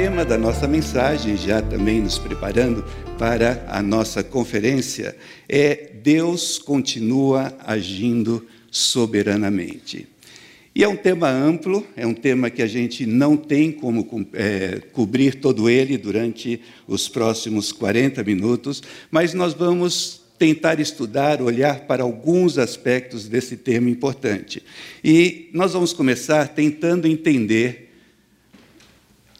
tema da nossa mensagem, já também nos preparando para a nossa conferência, é Deus continua agindo soberanamente. E é um tema amplo, é um tema que a gente não tem como é, cobrir todo ele durante os próximos 40 minutos, mas nós vamos tentar estudar, olhar para alguns aspectos desse tema importante. E nós vamos começar tentando entender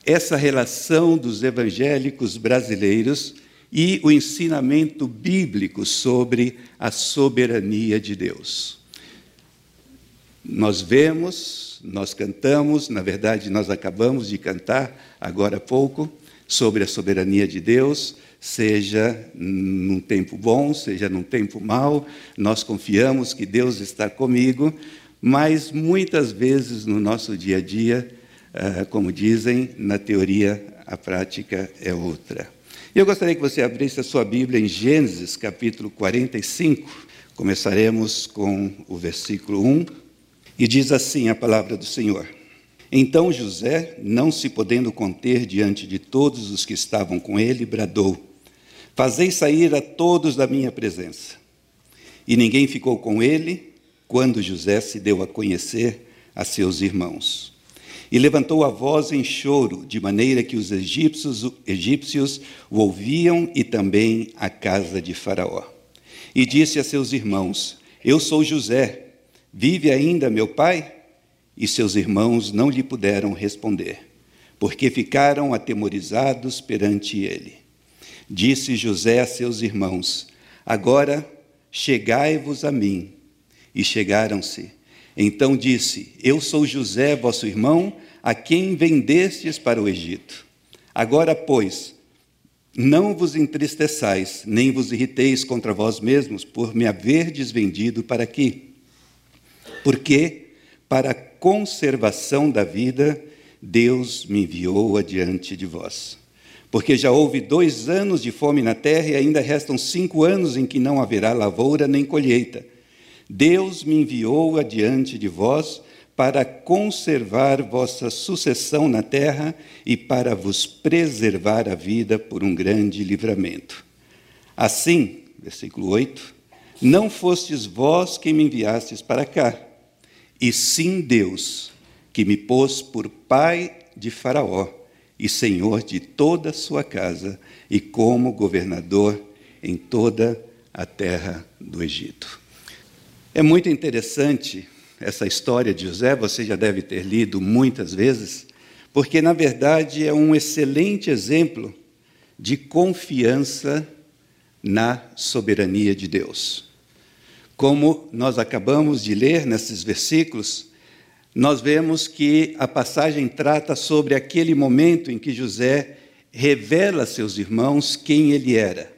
essa relação dos evangélicos brasileiros e o ensinamento bíblico sobre a soberania de Deus. Nós vemos, nós cantamos, na verdade, nós acabamos de cantar agora há pouco sobre a soberania de Deus, seja num tempo bom, seja num tempo mau, nós confiamos que Deus está comigo, mas muitas vezes no nosso dia a dia como dizem, na teoria a prática é outra. Eu gostaria que você abrisse a sua Bíblia em Gênesis capítulo 45. Começaremos com o versículo 1 e diz assim a palavra do Senhor. Então José, não se podendo conter diante de todos os que estavam com ele, bradou: Fazei sair a todos da minha presença. E ninguém ficou com ele quando José se deu a conhecer a seus irmãos. E levantou a voz em choro, de maneira que os egípcios, egípcios o ouviam e também a casa de Faraó. E disse a seus irmãos: Eu sou José, vive ainda meu pai? E seus irmãos não lhe puderam responder, porque ficaram atemorizados perante ele. Disse José a seus irmãos: Agora chegai-vos a mim. E chegaram-se. Então disse: Eu sou José, vosso irmão, a quem vendestes para o Egito. Agora, pois, não vos entristeçais, nem vos irriteis contra vós mesmos por me haverdes vendido para aqui. Porque, para a conservação da vida, Deus me enviou adiante de vós. Porque já houve dois anos de fome na terra e ainda restam cinco anos em que não haverá lavoura nem colheita. Deus me enviou adiante de vós para conservar vossa sucessão na terra e para vos preservar a vida por um grande livramento. Assim, versículo 8, não fostes vós quem me enviastes para cá, e sim Deus, que me pôs por pai de Faraó e senhor de toda a sua casa e como governador em toda a terra do Egito. É muito interessante essa história de José, você já deve ter lido muitas vezes, porque, na verdade, é um excelente exemplo de confiança na soberania de Deus. Como nós acabamos de ler nesses versículos, nós vemos que a passagem trata sobre aquele momento em que José revela a seus irmãos quem ele era.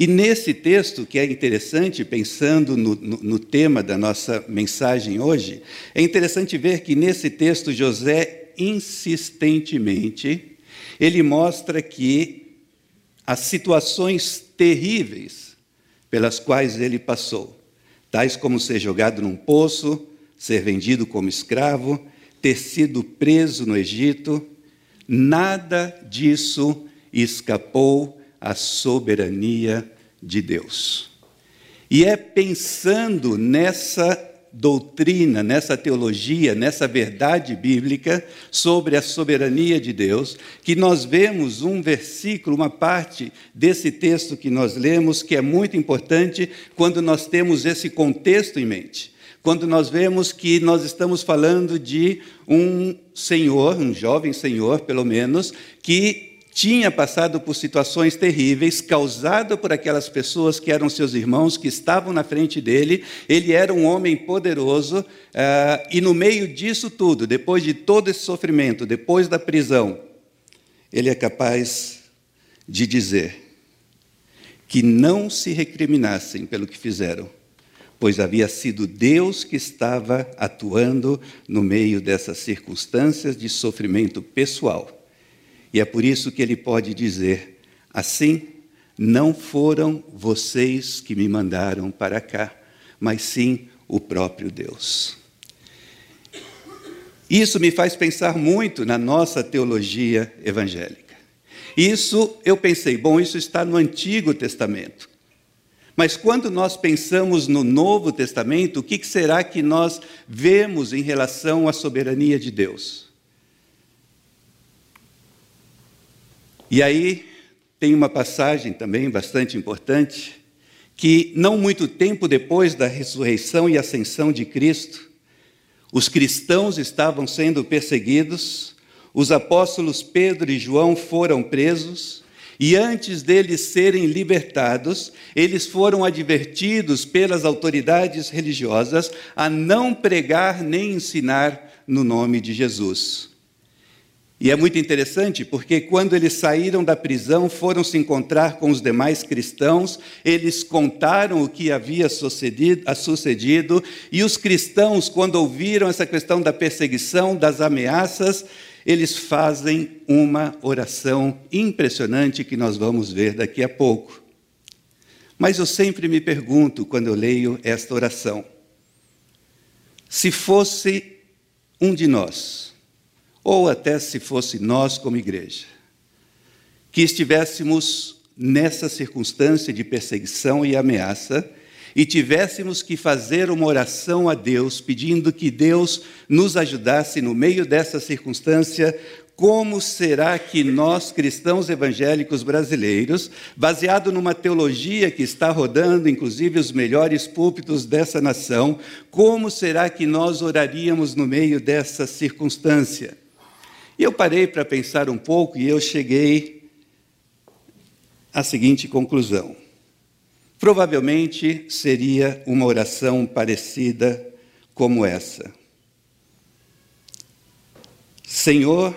E nesse texto, que é interessante, pensando no, no, no, tema da nossa mensagem hoje, é interessante ver que nesse texto José insistentemente ele mostra que as situações terríveis pelas quais ele passou, tais como ser jogado num poço, ser vendido como escravo, ter sido preso no Egito, nada disso escapou a soberania de Deus. E é pensando nessa doutrina, nessa teologia, nessa verdade bíblica sobre a soberania de Deus, que nós vemos um versículo, uma parte desse texto que nós lemos, que é muito importante quando nós temos esse contexto em mente. Quando nós vemos que nós estamos falando de um senhor, um jovem senhor, pelo menos, que tinha passado por situações terríveis, causado por aquelas pessoas que eram seus irmãos, que estavam na frente dele. Ele era um homem poderoso, uh, e no meio disso tudo, depois de todo esse sofrimento, depois da prisão, ele é capaz de dizer que não se recriminassem pelo que fizeram, pois havia sido Deus que estava atuando no meio dessas circunstâncias de sofrimento pessoal e é por isso que ele pode dizer: assim, não foram vocês que me mandaram para cá, mas sim o próprio Deus. Isso me faz pensar muito na nossa teologia evangélica. Isso eu pensei, bom, isso está no Antigo Testamento. Mas quando nós pensamos no Novo Testamento, o que será que nós vemos em relação à soberania de Deus? E aí tem uma passagem também bastante importante, que não muito tempo depois da ressurreição e ascensão de Cristo, os cristãos estavam sendo perseguidos, os apóstolos Pedro e João foram presos, e antes deles serem libertados, eles foram advertidos pelas autoridades religiosas a não pregar nem ensinar no nome de Jesus. E é muito interessante porque quando eles saíram da prisão, foram se encontrar com os demais cristãos, eles contaram o que havia sucedido, sucedido, e os cristãos, quando ouviram essa questão da perseguição, das ameaças, eles fazem uma oração impressionante que nós vamos ver daqui a pouco. Mas eu sempre me pergunto, quando eu leio esta oração, se fosse um de nós, ou até se fosse nós como igreja, que estivéssemos nessa circunstância de perseguição e ameaça e tivéssemos que fazer uma oração a Deus, pedindo que Deus nos ajudasse no meio dessa circunstância, como será que nós, cristãos evangélicos brasileiros, baseado numa teologia que está rodando, inclusive os melhores púlpitos dessa nação, como será que nós oraríamos no meio dessa circunstância? E eu parei para pensar um pouco e eu cheguei à seguinte conclusão. Provavelmente seria uma oração parecida como essa: Senhor,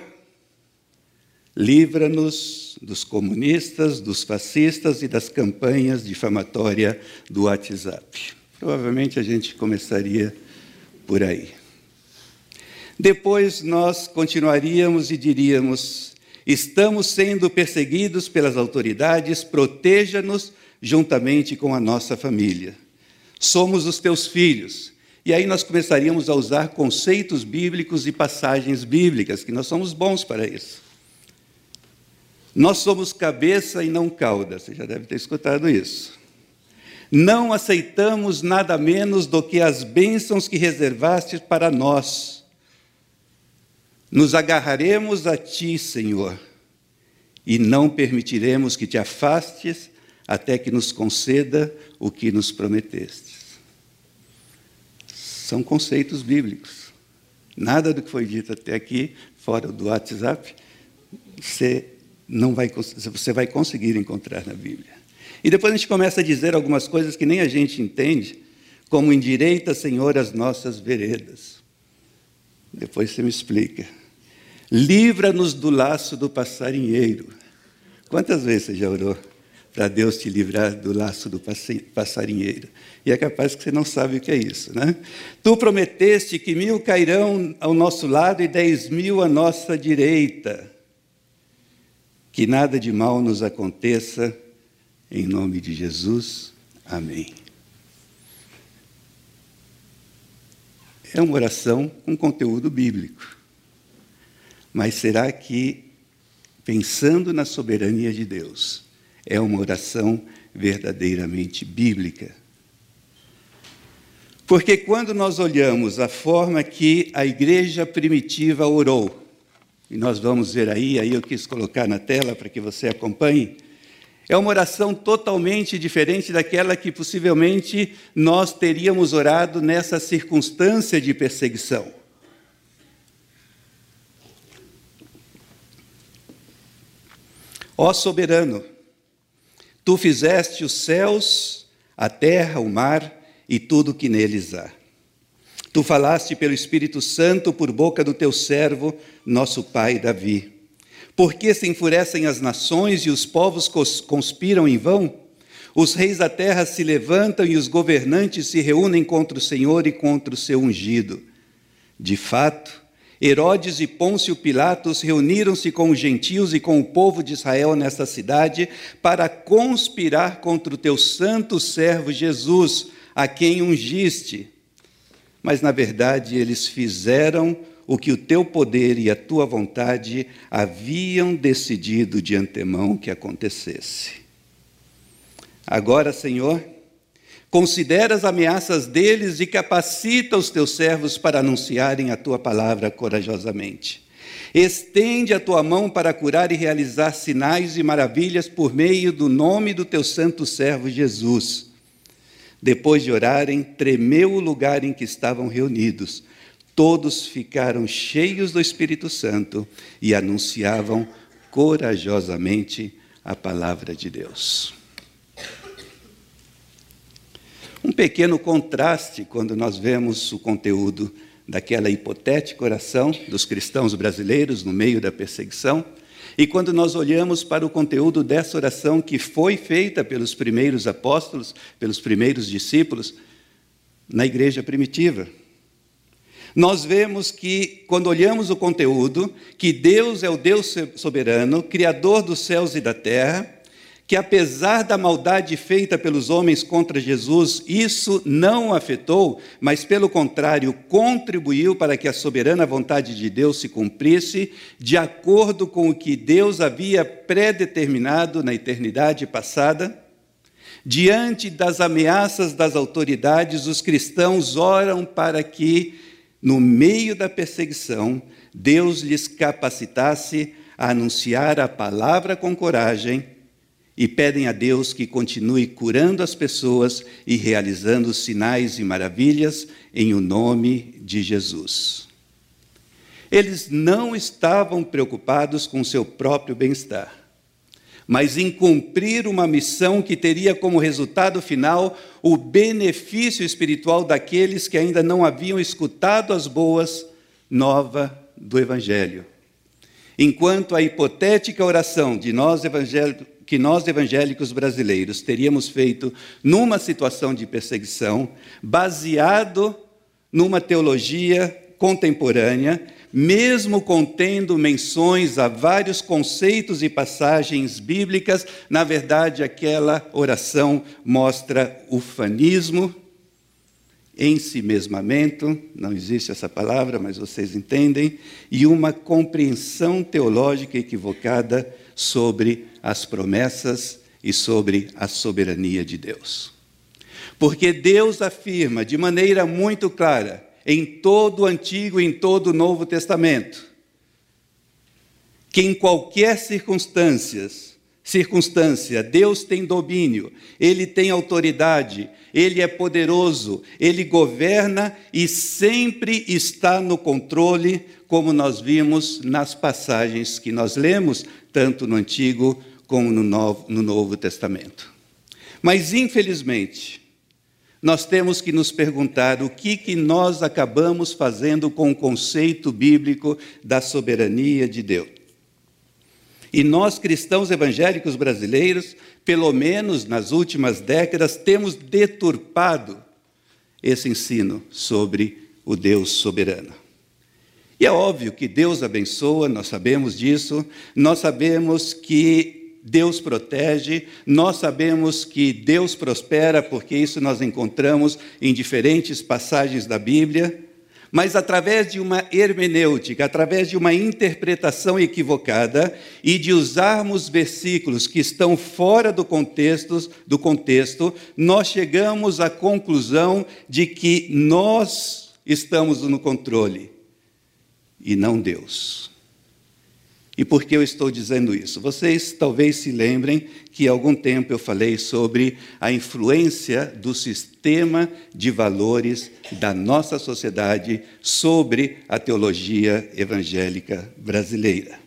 livra-nos dos comunistas, dos fascistas e das campanhas difamatórias do WhatsApp. Provavelmente a gente começaria por aí. Depois nós continuaríamos e diríamos: estamos sendo perseguidos pelas autoridades, proteja-nos juntamente com a nossa família. Somos os teus filhos. E aí nós começaríamos a usar conceitos bíblicos e passagens bíblicas, que nós somos bons para isso. Nós somos cabeça e não cauda, você já deve ter escutado isso. Não aceitamos nada menos do que as bênçãos que reservaste para nós nos agarraremos a ti, Senhor, e não permitiremos que te afastes até que nos conceda o que nos prometestes. São conceitos bíblicos. Nada do que foi dito até aqui, fora do WhatsApp, você não vai, você vai conseguir encontrar na Bíblia. E depois a gente começa a dizer algumas coisas que nem a gente entende, como endireita, Senhor, as nossas veredas. Depois você me explica. Livra-nos do laço do passarinheiro. Quantas vezes você já orou para Deus te livrar do laço do passarinheiro? E é capaz que você não sabe o que é isso, né? Tu prometeste que mil cairão ao nosso lado e dez mil à nossa direita. Que nada de mal nos aconteça, em nome de Jesus. Amém. É uma oração com conteúdo bíblico. Mas será que, pensando na soberania de Deus, é uma oração verdadeiramente bíblica? Porque quando nós olhamos a forma que a igreja primitiva orou, e nós vamos ver aí, aí eu quis colocar na tela para que você acompanhe, é uma oração totalmente diferente daquela que possivelmente nós teríamos orado nessa circunstância de perseguição. Ó soberano, tu fizeste os céus, a terra, o mar e tudo que neles há. Tu falaste pelo Espírito Santo por boca do teu servo, nosso pai Davi. Por que se enfurecem as nações e os povos conspiram em vão? Os reis da terra se levantam e os governantes se reúnem contra o Senhor e contra o seu ungido. De fato, Herodes e Pôncio Pilatos reuniram-se com os gentios e com o povo de Israel nesta cidade para conspirar contra o teu santo servo Jesus, a quem ungiste. Mas, na verdade, eles fizeram o que o teu poder e a tua vontade haviam decidido de antemão que acontecesse. Agora, Senhor, considera as ameaças deles e capacita os teus servos para anunciarem a tua palavra corajosamente. Estende a tua mão para curar e realizar sinais e maravilhas por meio do nome do teu santo servo Jesus. Depois de orarem, tremeu o lugar em que estavam reunidos. Todos ficaram cheios do Espírito Santo e anunciavam corajosamente a palavra de Deus. Um pequeno contraste quando nós vemos o conteúdo daquela hipotética oração dos cristãos brasileiros no meio da perseguição, e quando nós olhamos para o conteúdo dessa oração que foi feita pelos primeiros apóstolos, pelos primeiros discípulos, na igreja primitiva. Nós vemos que, quando olhamos o conteúdo, que Deus é o Deus soberano, Criador dos céus e da terra, que apesar da maldade feita pelos homens contra Jesus, isso não afetou, mas pelo contrário, contribuiu para que a soberana vontade de Deus se cumprisse, de acordo com o que Deus havia predeterminado na eternidade passada. Diante das ameaças das autoridades, os cristãos oram para que, no meio da perseguição, Deus lhes capacitasse a anunciar a palavra com coragem e pedem a Deus que continue curando as pessoas e realizando sinais e maravilhas em o nome de Jesus. Eles não estavam preocupados com seu próprio bem-estar, mas em cumprir uma missão que teria como resultado final o benefício espiritual daqueles que ainda não haviam escutado as boas novas do Evangelho. Enquanto a hipotética oração de nós evangélicos que nós evangélicos brasileiros teríamos feito numa situação de perseguição, baseado numa teologia contemporânea, mesmo contendo menções a vários conceitos e passagens bíblicas, na verdade, aquela oração mostra ufanismo, ensimesmamento, não existe essa palavra, mas vocês entendem, e uma compreensão teológica equivocada sobre as promessas e sobre a soberania de Deus. Porque Deus afirma de maneira muito clara, em todo o Antigo e em todo o Novo Testamento, que em qualquer circunstâncias, circunstância, Deus tem domínio, Ele tem autoridade, Ele é poderoso, Ele governa e sempre está no controle, como nós vimos nas passagens que nós lemos, tanto no Antigo como no Novo, no Novo Testamento. Mas, infelizmente, nós temos que nos perguntar o que, que nós acabamos fazendo com o conceito bíblico da soberania de Deus. E nós, cristãos evangélicos brasileiros, pelo menos nas últimas décadas, temos deturpado esse ensino sobre o Deus soberano. E é óbvio que Deus abençoa, nós sabemos disso, nós sabemos que Deus protege, nós sabemos que Deus prospera, porque isso nós encontramos em diferentes passagens da Bíblia, mas através de uma hermenêutica, através de uma interpretação equivocada e de usarmos versículos que estão fora do contexto, do contexto, nós chegamos à conclusão de que nós estamos no controle e não Deus. E por que eu estou dizendo isso? Vocês talvez se lembrem que há algum tempo eu falei sobre a influência do sistema de valores da nossa sociedade sobre a teologia evangélica brasileira.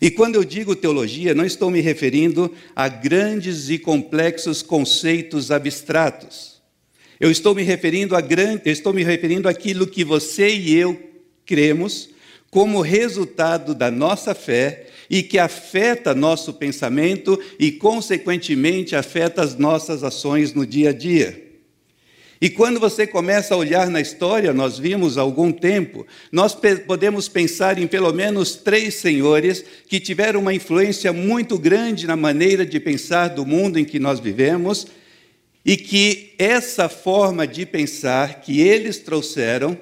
E quando eu digo teologia, não estou me referindo a grandes e complexos conceitos abstratos. Eu estou me referindo a grande, estou me referindo àquilo que você e eu cremos como resultado da nossa fé e que afeta nosso pensamento e, consequentemente, afeta as nossas ações no dia a dia. E quando você começa a olhar na história, nós vimos há algum tempo, nós podemos pensar em pelo menos três senhores que tiveram uma influência muito grande na maneira de pensar do mundo em que nós vivemos, e que essa forma de pensar que eles trouxeram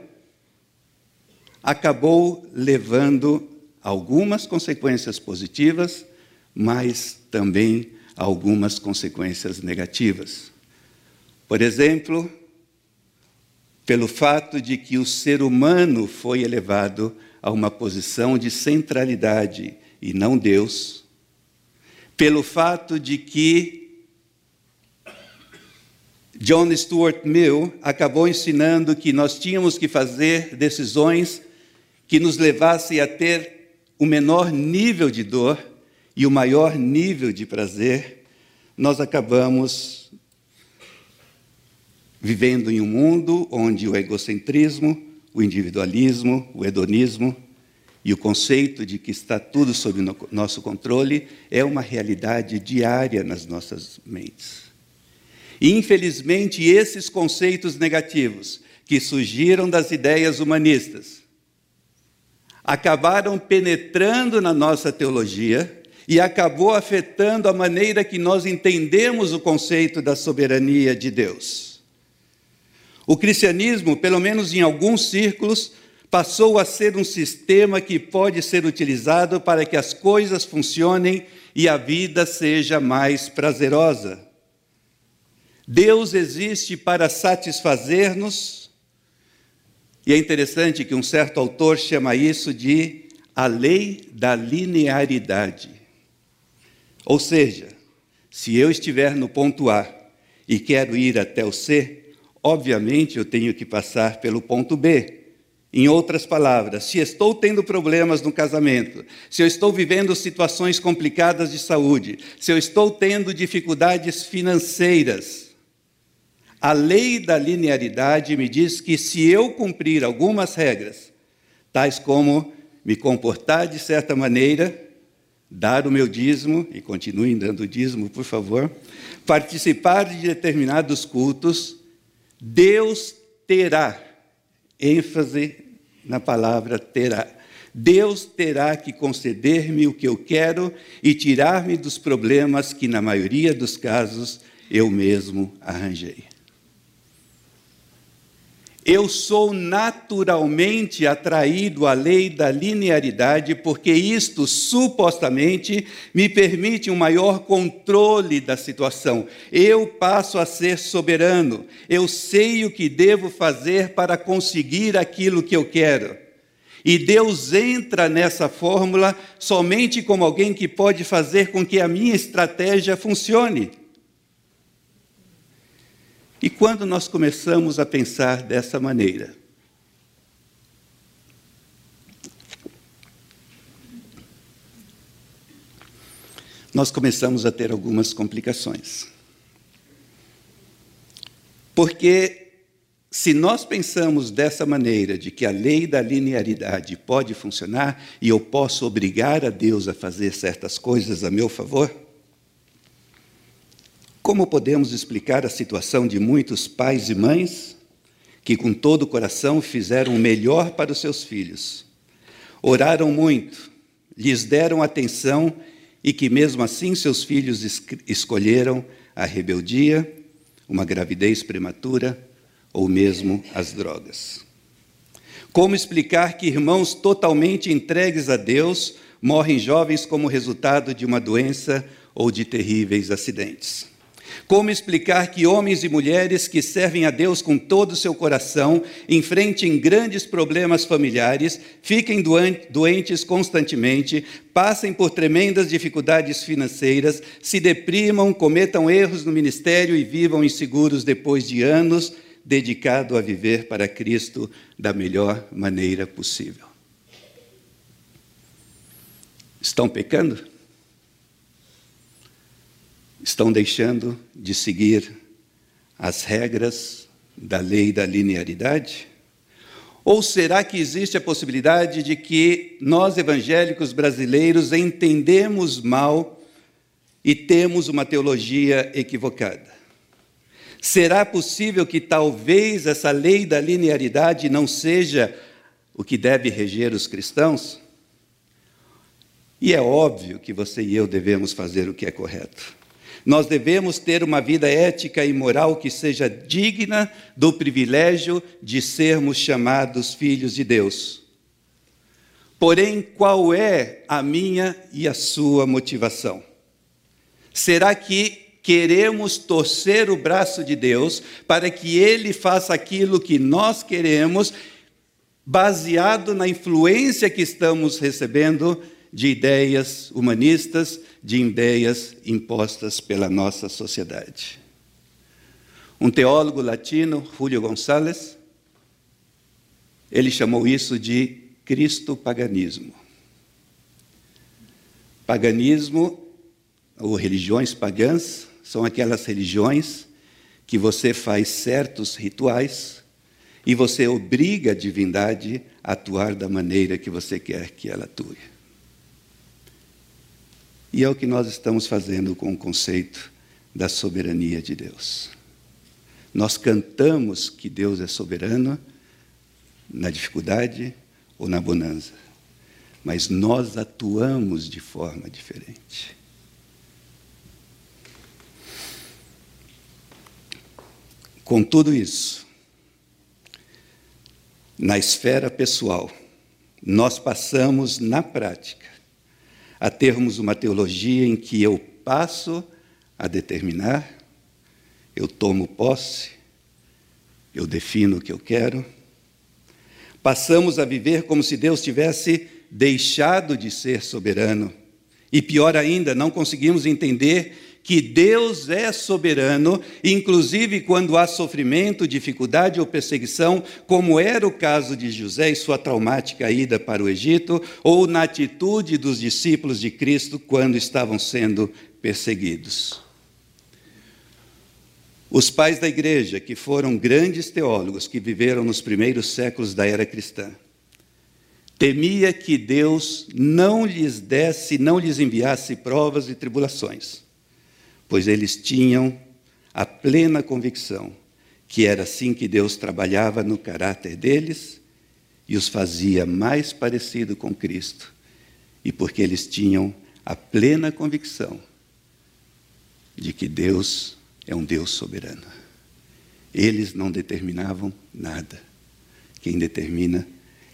acabou levando algumas consequências positivas, mas também algumas consequências negativas. Por exemplo, pelo fato de que o ser humano foi elevado a uma posição de centralidade e não Deus, pelo fato de que John Stuart Mill acabou ensinando que nós tínhamos que fazer decisões que nos levassem a ter o menor nível de dor e o maior nível de prazer, nós acabamos vivendo em um mundo onde o egocentrismo, o individualismo, o hedonismo e o conceito de que está tudo sob nosso controle é uma realidade diária nas nossas mentes. Infelizmente, esses conceitos negativos que surgiram das ideias humanistas acabaram penetrando na nossa teologia e acabou afetando a maneira que nós entendemos o conceito da soberania de Deus. O cristianismo, pelo menos em alguns círculos, passou a ser um sistema que pode ser utilizado para que as coisas funcionem e a vida seja mais prazerosa. Deus existe para satisfazer-nos, e é interessante que um certo autor chama isso de a lei da linearidade. Ou seja, se eu estiver no ponto A e quero ir até o C, obviamente eu tenho que passar pelo ponto B. Em outras palavras, se estou tendo problemas no casamento, se eu estou vivendo situações complicadas de saúde, se eu estou tendo dificuldades financeiras, a lei da linearidade me diz que se eu cumprir algumas regras, tais como me comportar de certa maneira, dar o meu dízimo, e continuem dando dízimo, por favor, participar de determinados cultos, Deus terá, ênfase na palavra terá. Deus terá que conceder-me o que eu quero e tirar-me dos problemas que, na maioria dos casos, eu mesmo arranjei. Eu sou naturalmente atraído à lei da linearidade, porque isto supostamente me permite um maior controle da situação. Eu passo a ser soberano. Eu sei o que devo fazer para conseguir aquilo que eu quero. E Deus entra nessa fórmula somente como alguém que pode fazer com que a minha estratégia funcione. E quando nós começamos a pensar dessa maneira, nós começamos a ter algumas complicações. Porque se nós pensamos dessa maneira, de que a lei da linearidade pode funcionar e eu posso obrigar a Deus a fazer certas coisas a meu favor, como podemos explicar a situação de muitos pais e mães que, com todo o coração, fizeram o melhor para os seus filhos? Oraram muito, lhes deram atenção e que, mesmo assim, seus filhos escolheram a rebeldia, uma gravidez prematura ou mesmo as drogas. Como explicar que irmãos totalmente entregues a Deus morrem jovens como resultado de uma doença ou de terríveis acidentes? Como explicar que homens e mulheres que servem a Deus com todo o seu coração enfrentem grandes problemas familiares, fiquem doentes constantemente, passem por tremendas dificuldades financeiras, se deprimam, cometam erros no ministério e vivam inseguros depois de anos dedicado a viver para Cristo da melhor maneira possível? Estão pecando? Estão deixando de seguir as regras da lei da linearidade? Ou será que existe a possibilidade de que nós evangélicos brasileiros entendemos mal e temos uma teologia equivocada? Será possível que talvez essa lei da linearidade não seja o que deve reger os cristãos? E é óbvio que você e eu devemos fazer o que é correto. Nós devemos ter uma vida ética e moral que seja digna do privilégio de sermos chamados filhos de Deus. Porém, qual é a minha e a sua motivação? Será que queremos torcer o braço de Deus para que Ele faça aquilo que nós queremos, baseado na influência que estamos recebendo de ideias humanistas, de ideias impostas pela nossa sociedade? Um teólogo latino, Julio González, ele chamou isso de cristo-paganismo. Paganismo, ou religiões pagãs, são aquelas religiões que você faz certos rituais e você obriga a divindade a atuar da maneira que você quer que ela atue. E é o que nós estamos fazendo com o conceito da soberania de Deus. Nós cantamos que Deus é soberano na dificuldade ou na bonança, mas nós atuamos de forma diferente. Com tudo isso, na esfera pessoal, nós passamos na prática a termos uma teologia em que eu passo a determinar eu tomo posse, eu defino o que eu quero. Passamos a viver como se Deus tivesse deixado de ser soberano. E pior ainda, não conseguimos entender que Deus é soberano, inclusive quando há sofrimento, dificuldade ou perseguição, como era o caso de José e sua traumática ida para o Egito, ou na atitude dos discípulos de Cristo quando estavam sendo perseguidos. Os pais da igreja, que foram grandes teólogos que viveram nos primeiros séculos da era cristã, temia que Deus não lhes desse, não lhes enviasse provas e tribulações, pois eles tinham a plena convicção que era assim que Deus trabalhava no caráter deles e os fazia mais parecido com Cristo, e porque eles tinham a plena convicção de que Deus é um Deus soberano. Eles não determinavam nada. Quem determina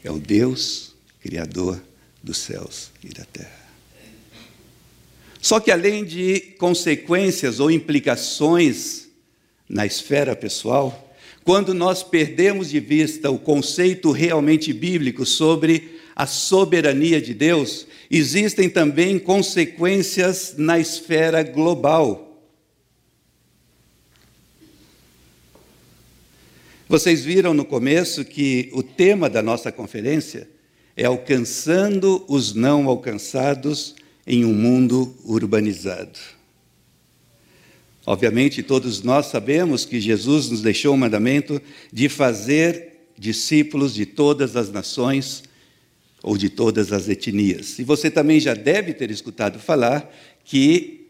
é o Deus Criador dos céus e da terra. Só que além de consequências ou implicações na esfera pessoal, quando nós perdemos de vista o conceito realmente bíblico sobre a soberania de Deus, existem também consequências na esfera global. Vocês viram no começo que o tema da nossa conferência é alcançando os não alcançados em um mundo urbanizado. Obviamente, todos nós sabemos que Jesus nos deixou o mandamento de fazer discípulos de todas as nações ou de todas as etnias. E você também já deve ter escutado falar que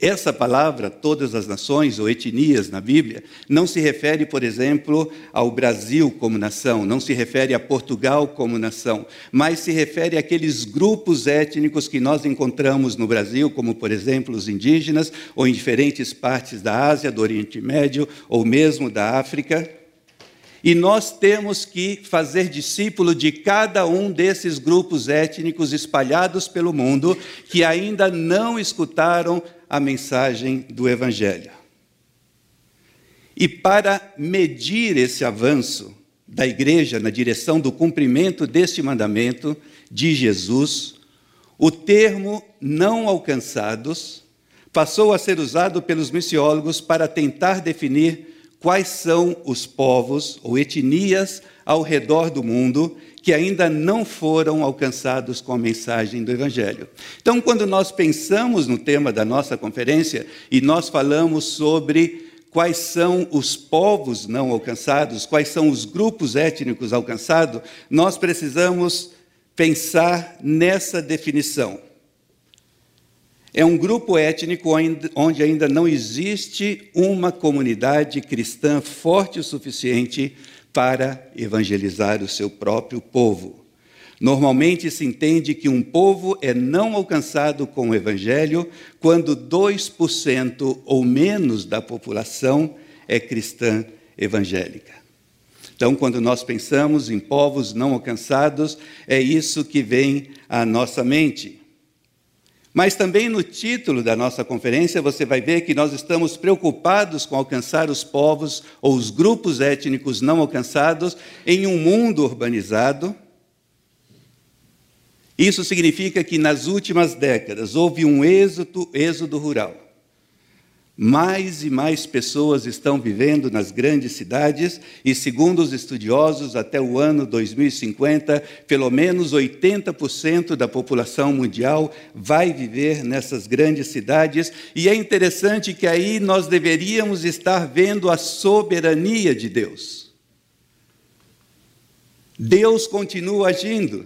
essa palavra, todas as nações ou etnias na Bíblia, não se refere, por exemplo, ao Brasil como nação, não se refere a Portugal como nação, mas se refere àqueles grupos étnicos que nós encontramos no Brasil, como, por exemplo, os indígenas, ou em diferentes partes da Ásia, do Oriente Médio, ou mesmo da África. E nós temos que fazer discípulo de cada um desses grupos étnicos espalhados pelo mundo que ainda não escutaram a mensagem do Evangelho. E para medir esse avanço da igreja na direção do cumprimento deste mandamento de Jesus, o termo não alcançados passou a ser usado pelos missiólogos para tentar definir quais são os povos ou etnias ao redor do mundo que ainda não foram alcançados com a mensagem do Evangelho. Então, quando nós pensamos no tema da nossa conferência e nós falamos sobre quais são os povos não alcançados, quais são os grupos étnicos alcançados, nós precisamos pensar nessa definição. É um grupo étnico onde ainda não existe uma comunidade cristã forte o suficiente para evangelizar o seu próprio povo. Normalmente se entende que um povo é não alcançado com o evangelho quando 2% ou menos da população é cristã evangélica. Então, quando nós pensamos em povos não alcançados, é isso que vem à nossa mente. Mas também no título da nossa conferência você vai ver que nós estamos preocupados com alcançar os povos ou os grupos étnicos não alcançados em um mundo urbanizado. Isso significa que nas últimas décadas houve um êxodo, êxodo rural. Mais e mais pessoas estão vivendo nas grandes cidades e, segundo os estudiosos, até o ano 2050, pelo menos 80% da população mundial vai viver nessas grandes cidades. E é interessante que aí nós deveríamos estar vendo a soberania de Deus. Deus continua agindo.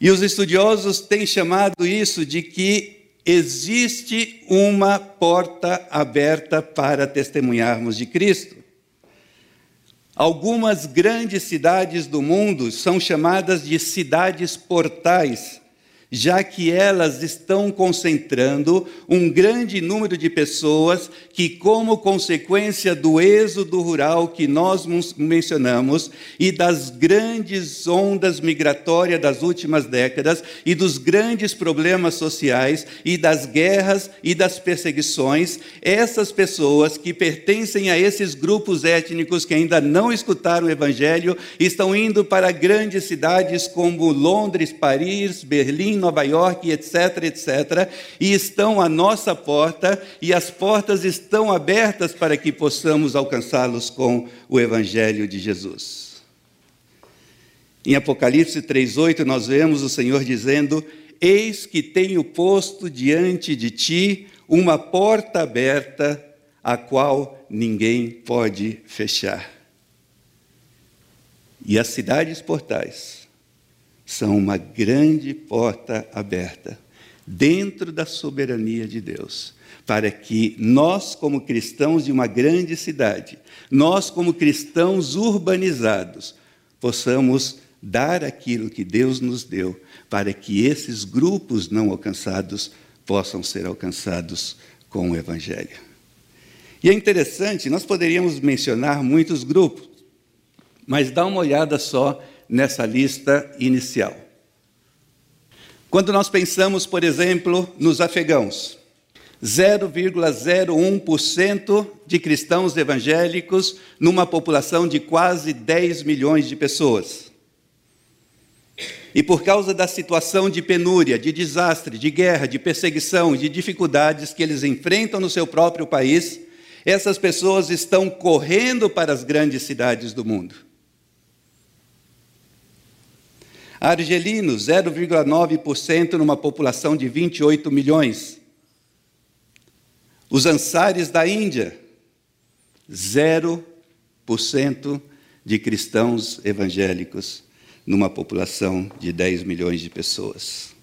E os estudiosos têm chamado isso de que existe uma porta aberta para testemunharmos de Cristo. Algumas grandes cidades do mundo são chamadas de cidades portais já que elas estão concentrando um grande número de pessoas que, como consequência do êxodo rural que nós mencionamos e das grandes ondas migratórias das últimas décadas e dos grandes problemas sociais e das guerras e das perseguições, essas pessoas que pertencem a esses grupos étnicos que ainda não escutaram o Evangelho estão indo para grandes cidades como Londres, Paris, Berlim, Nova York, etc, etc, e estão à nossa porta, e as portas estão abertas para que possamos alcançá-los com o Evangelho de Jesus. Em Apocalipse 3,8, nós vemos o Senhor dizendo: Eis que tenho posto diante de ti uma porta aberta, a qual ninguém pode fechar. E as cidades portais são uma grande porta aberta dentro da soberania de Deus, para que nós, como cristãos de uma grande cidade, nós, como cristãos urbanizados, possamos dar aquilo que Deus nos deu, para que esses grupos não alcançados possam ser alcançados com o Evangelho. E é interessante, nós poderíamos mencionar muitos grupos, mas dá uma olhada só nessa lista inicial. Quando nós pensamos, por exemplo, nos afegãos, 0,01% de cristãos evangélicos numa população de quase 10 milhões de pessoas. E por causa da situação de penúria, de desastre, de guerra, de perseguição, de dificuldades que eles enfrentam no seu próprio país, essas pessoas estão correndo para as grandes cidades do mundo. Argelinos, 0,9% numa população de 28 milhões. Os ansares da Índia, 0% de cristãos evangélicos numa população de 10 milhões de pessoas.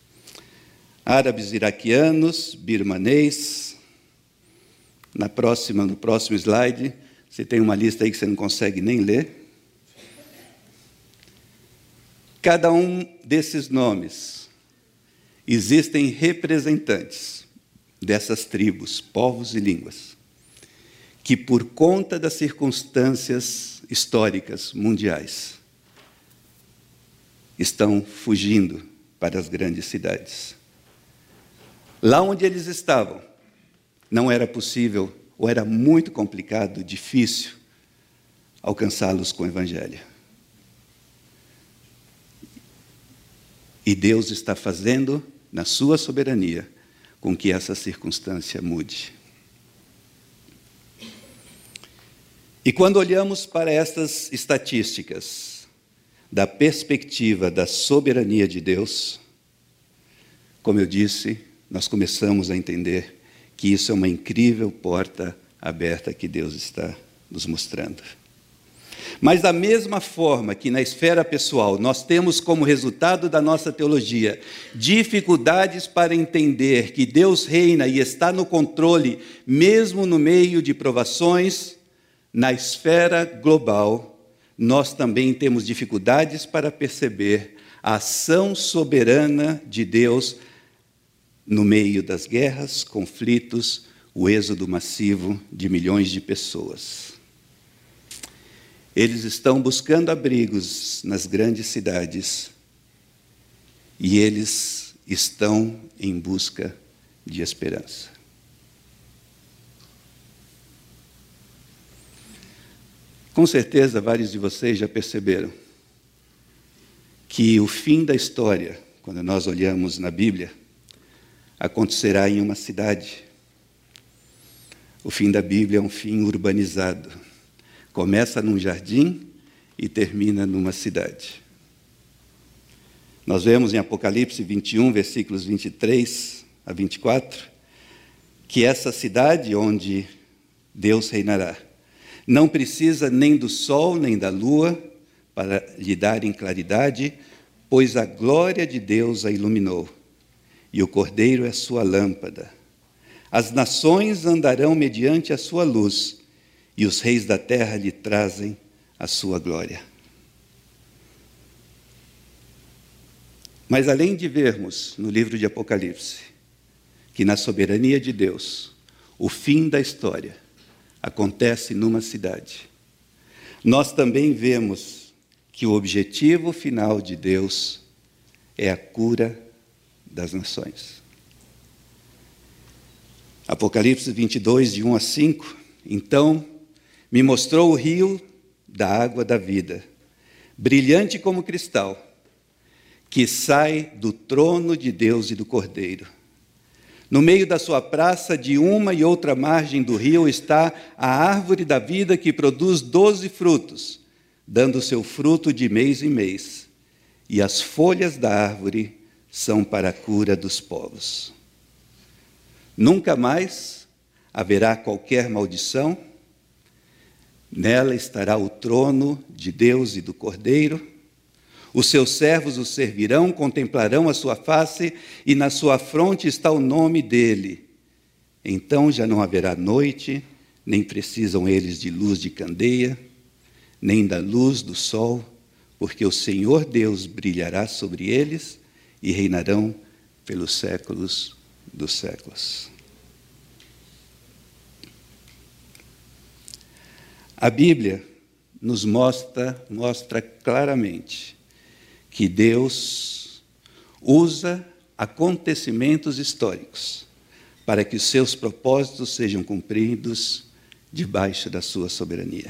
Árabes iraquianos, birmanês. Na próxima, no próximo slide, você tem uma lista aí que você não consegue nem ler. Cada um desses nomes existem representantes dessas tribos, povos e línguas, que por conta das circunstâncias históricas mundiais estão fugindo para as grandes cidades. Lá onde eles estavam, não era possível ou era muito complicado, difícil alcançá-los com o evangelho. E Deus está fazendo, na sua soberania, com que essa circunstância mude. E quando olhamos para estas estatísticas, da perspectiva da soberania de Deus, como eu disse, nós começamos a entender que isso é uma incrível porta aberta que Deus está nos mostrando. Mas, da mesma forma que na esfera pessoal nós temos como resultado da nossa teologia dificuldades para entender que Deus reina e está no controle, mesmo no meio de provações, na esfera global, nós também temos dificuldades para perceber a ação soberana de Deus no meio das guerras, conflitos, o êxodo massivo de milhões de pessoas. Eles estão buscando abrigos nas grandes cidades e eles estão em busca de esperança. Com certeza, vários de vocês já perceberam que o fim da história, quando nós olhamos na Bíblia, acontecerá em uma cidade. O fim da Bíblia é um fim urbanizado. Começa num jardim e termina numa cidade. Nós vemos em Apocalipse 21, versículos 23 a 24, que essa cidade onde Deus reinará não precisa nem do sol nem da lua para lhe darem claridade, pois a glória de Deus a iluminou, e o Cordeiro é sua lâmpada. As nações andarão mediante a sua luz, e os reis da terra lhe trazem a sua glória. Mas além de vermos no livro de Apocalipse que na soberania de Deus, o fim da história acontece numa cidade. Nós também vemos que o objetivo final de Deus é a cura das nações. Apocalipse 22, de 1 a 5. Então me mostrou o rio da água da vida, brilhante como cristal, que sai do trono de Deus e do Cordeiro no meio da sua praça, de uma e outra margem do rio, está a árvore da vida que produz doze frutos, dando seu fruto de mês em mês. E as folhas da árvore são para a cura dos povos. Nunca mais haverá qualquer maldição, nela estará o trono de Deus e do Cordeiro os seus servos o servirão, contemplarão a sua face, e na sua fronte está o nome dele. Então já não haverá noite, nem precisam eles de luz de candeia, nem da luz do sol, porque o Senhor Deus brilhará sobre eles e reinarão pelos séculos dos séculos. A Bíblia nos mostra, mostra claramente que Deus usa acontecimentos históricos para que os seus propósitos sejam cumpridos debaixo da sua soberania.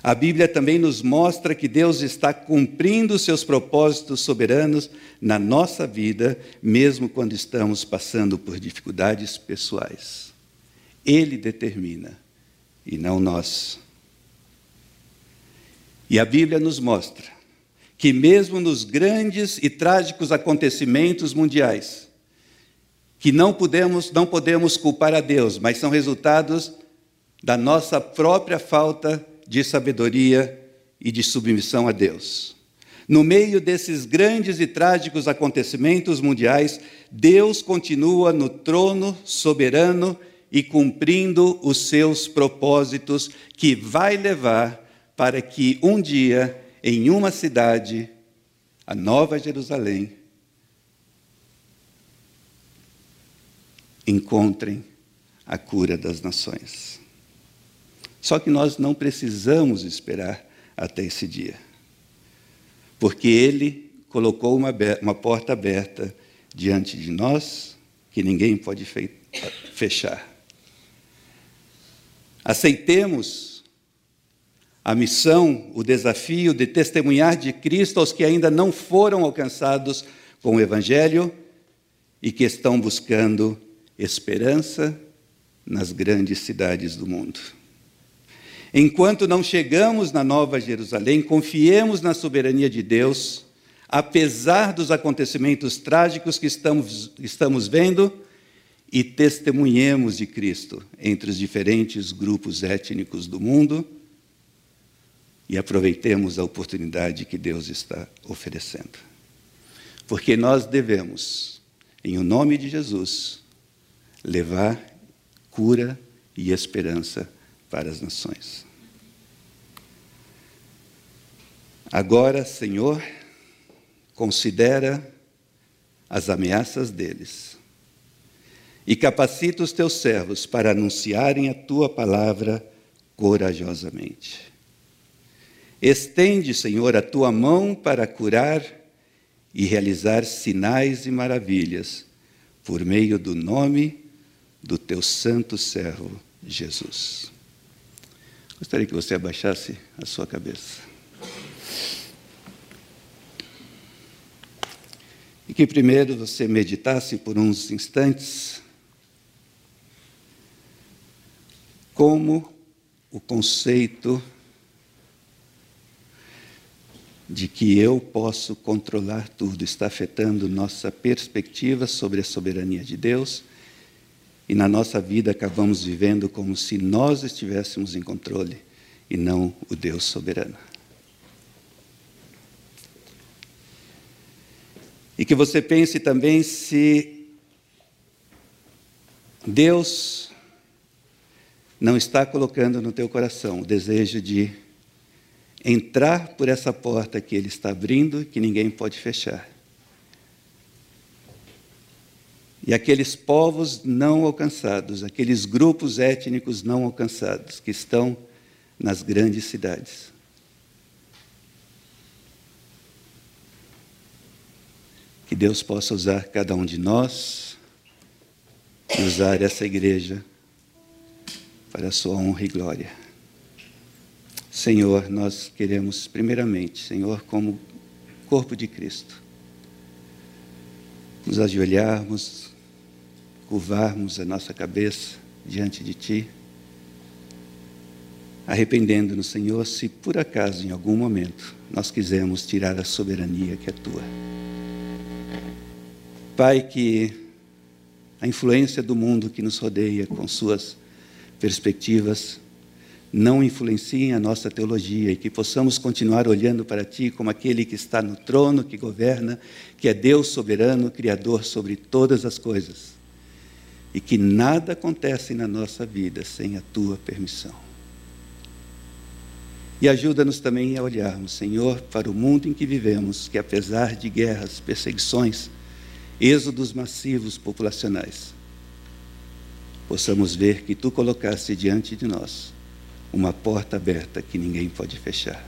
A Bíblia também nos mostra que Deus está cumprindo os seus propósitos soberanos na nossa vida, mesmo quando estamos passando por dificuldades pessoais. Ele determina e não nós. E a Bíblia nos mostra que, mesmo nos grandes e trágicos acontecimentos mundiais, que não podemos, não podemos culpar a Deus, mas são resultados da nossa própria falta de sabedoria e de submissão a Deus. No meio desses grandes e trágicos acontecimentos mundiais, Deus continua no trono soberano e cumprindo os seus propósitos, que vai levar para que um dia em uma cidade, a Nova Jerusalém, encontrem a cura das nações. Só que nós não precisamos esperar até esse dia, porque Ele colocou uma, uma porta aberta diante de nós que ninguém pode fechar. Aceitemos a missão, o desafio de testemunhar de Cristo aos que ainda não foram alcançados com o Evangelho e que estão buscando esperança nas grandes cidades do mundo. Enquanto não chegamos na Nova Jerusalém, confiemos na soberania de Deus, apesar dos acontecimentos trágicos que estamos, estamos vendo, e testemunhemos de Cristo entre os diferentes grupos étnicos do mundo e aproveitemos a oportunidade que Deus está oferecendo. Porque nós devemos, em o nome de Jesus, levar cura e esperança para as nações. Agora, Senhor, considera as ameaças deles e capacita os teus servos para anunciarem a tua palavra corajosamente. Estende, Senhor, a tua mão para curar e realizar sinais e maravilhas por meio do nome do teu santo servo Jesus. Gostaria que você abaixasse a sua cabeça. E que primeiro você meditasse por uns instantes como o conceito de que eu posso controlar tudo está afetando nossa perspectiva sobre a soberania de Deus e na nossa vida acabamos vivendo como se nós estivéssemos em controle e não o Deus soberano. E que você pense também se Deus não está colocando no teu coração o desejo de entrar por essa porta que Ele está abrindo, que ninguém pode fechar. E aqueles povos não alcançados, aqueles grupos étnicos não alcançados, que estão nas grandes cidades. Que Deus possa usar cada um de nós e usar essa igreja para a sua honra e glória. Senhor, nós queremos, primeiramente, Senhor, como corpo de Cristo, nos ajoelharmos, curvarmos a nossa cabeça diante de Ti, arrependendo-nos, Senhor, se por acaso, em algum momento, nós quisermos tirar a soberania que é Tua. Pai, que a influência do mundo que nos rodeia com suas perspectivas, não influenciem a nossa teologia e que possamos continuar olhando para Ti como aquele que está no trono, que governa, que é Deus soberano, Criador sobre todas as coisas. E que nada acontece na nossa vida sem a Tua permissão. E ajuda-nos também a olharmos, Senhor, para o mundo em que vivemos, que apesar de guerras, perseguições, êxodos massivos populacionais, possamos ver que Tu colocaste diante de nós uma porta aberta que ninguém pode fechar.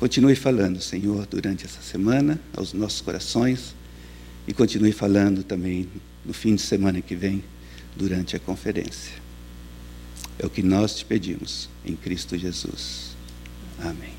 Continue falando, Senhor, durante essa semana aos nossos corações e continue falando também no fim de semana que vem, durante a conferência. É o que nós te pedimos em Cristo Jesus. Amém.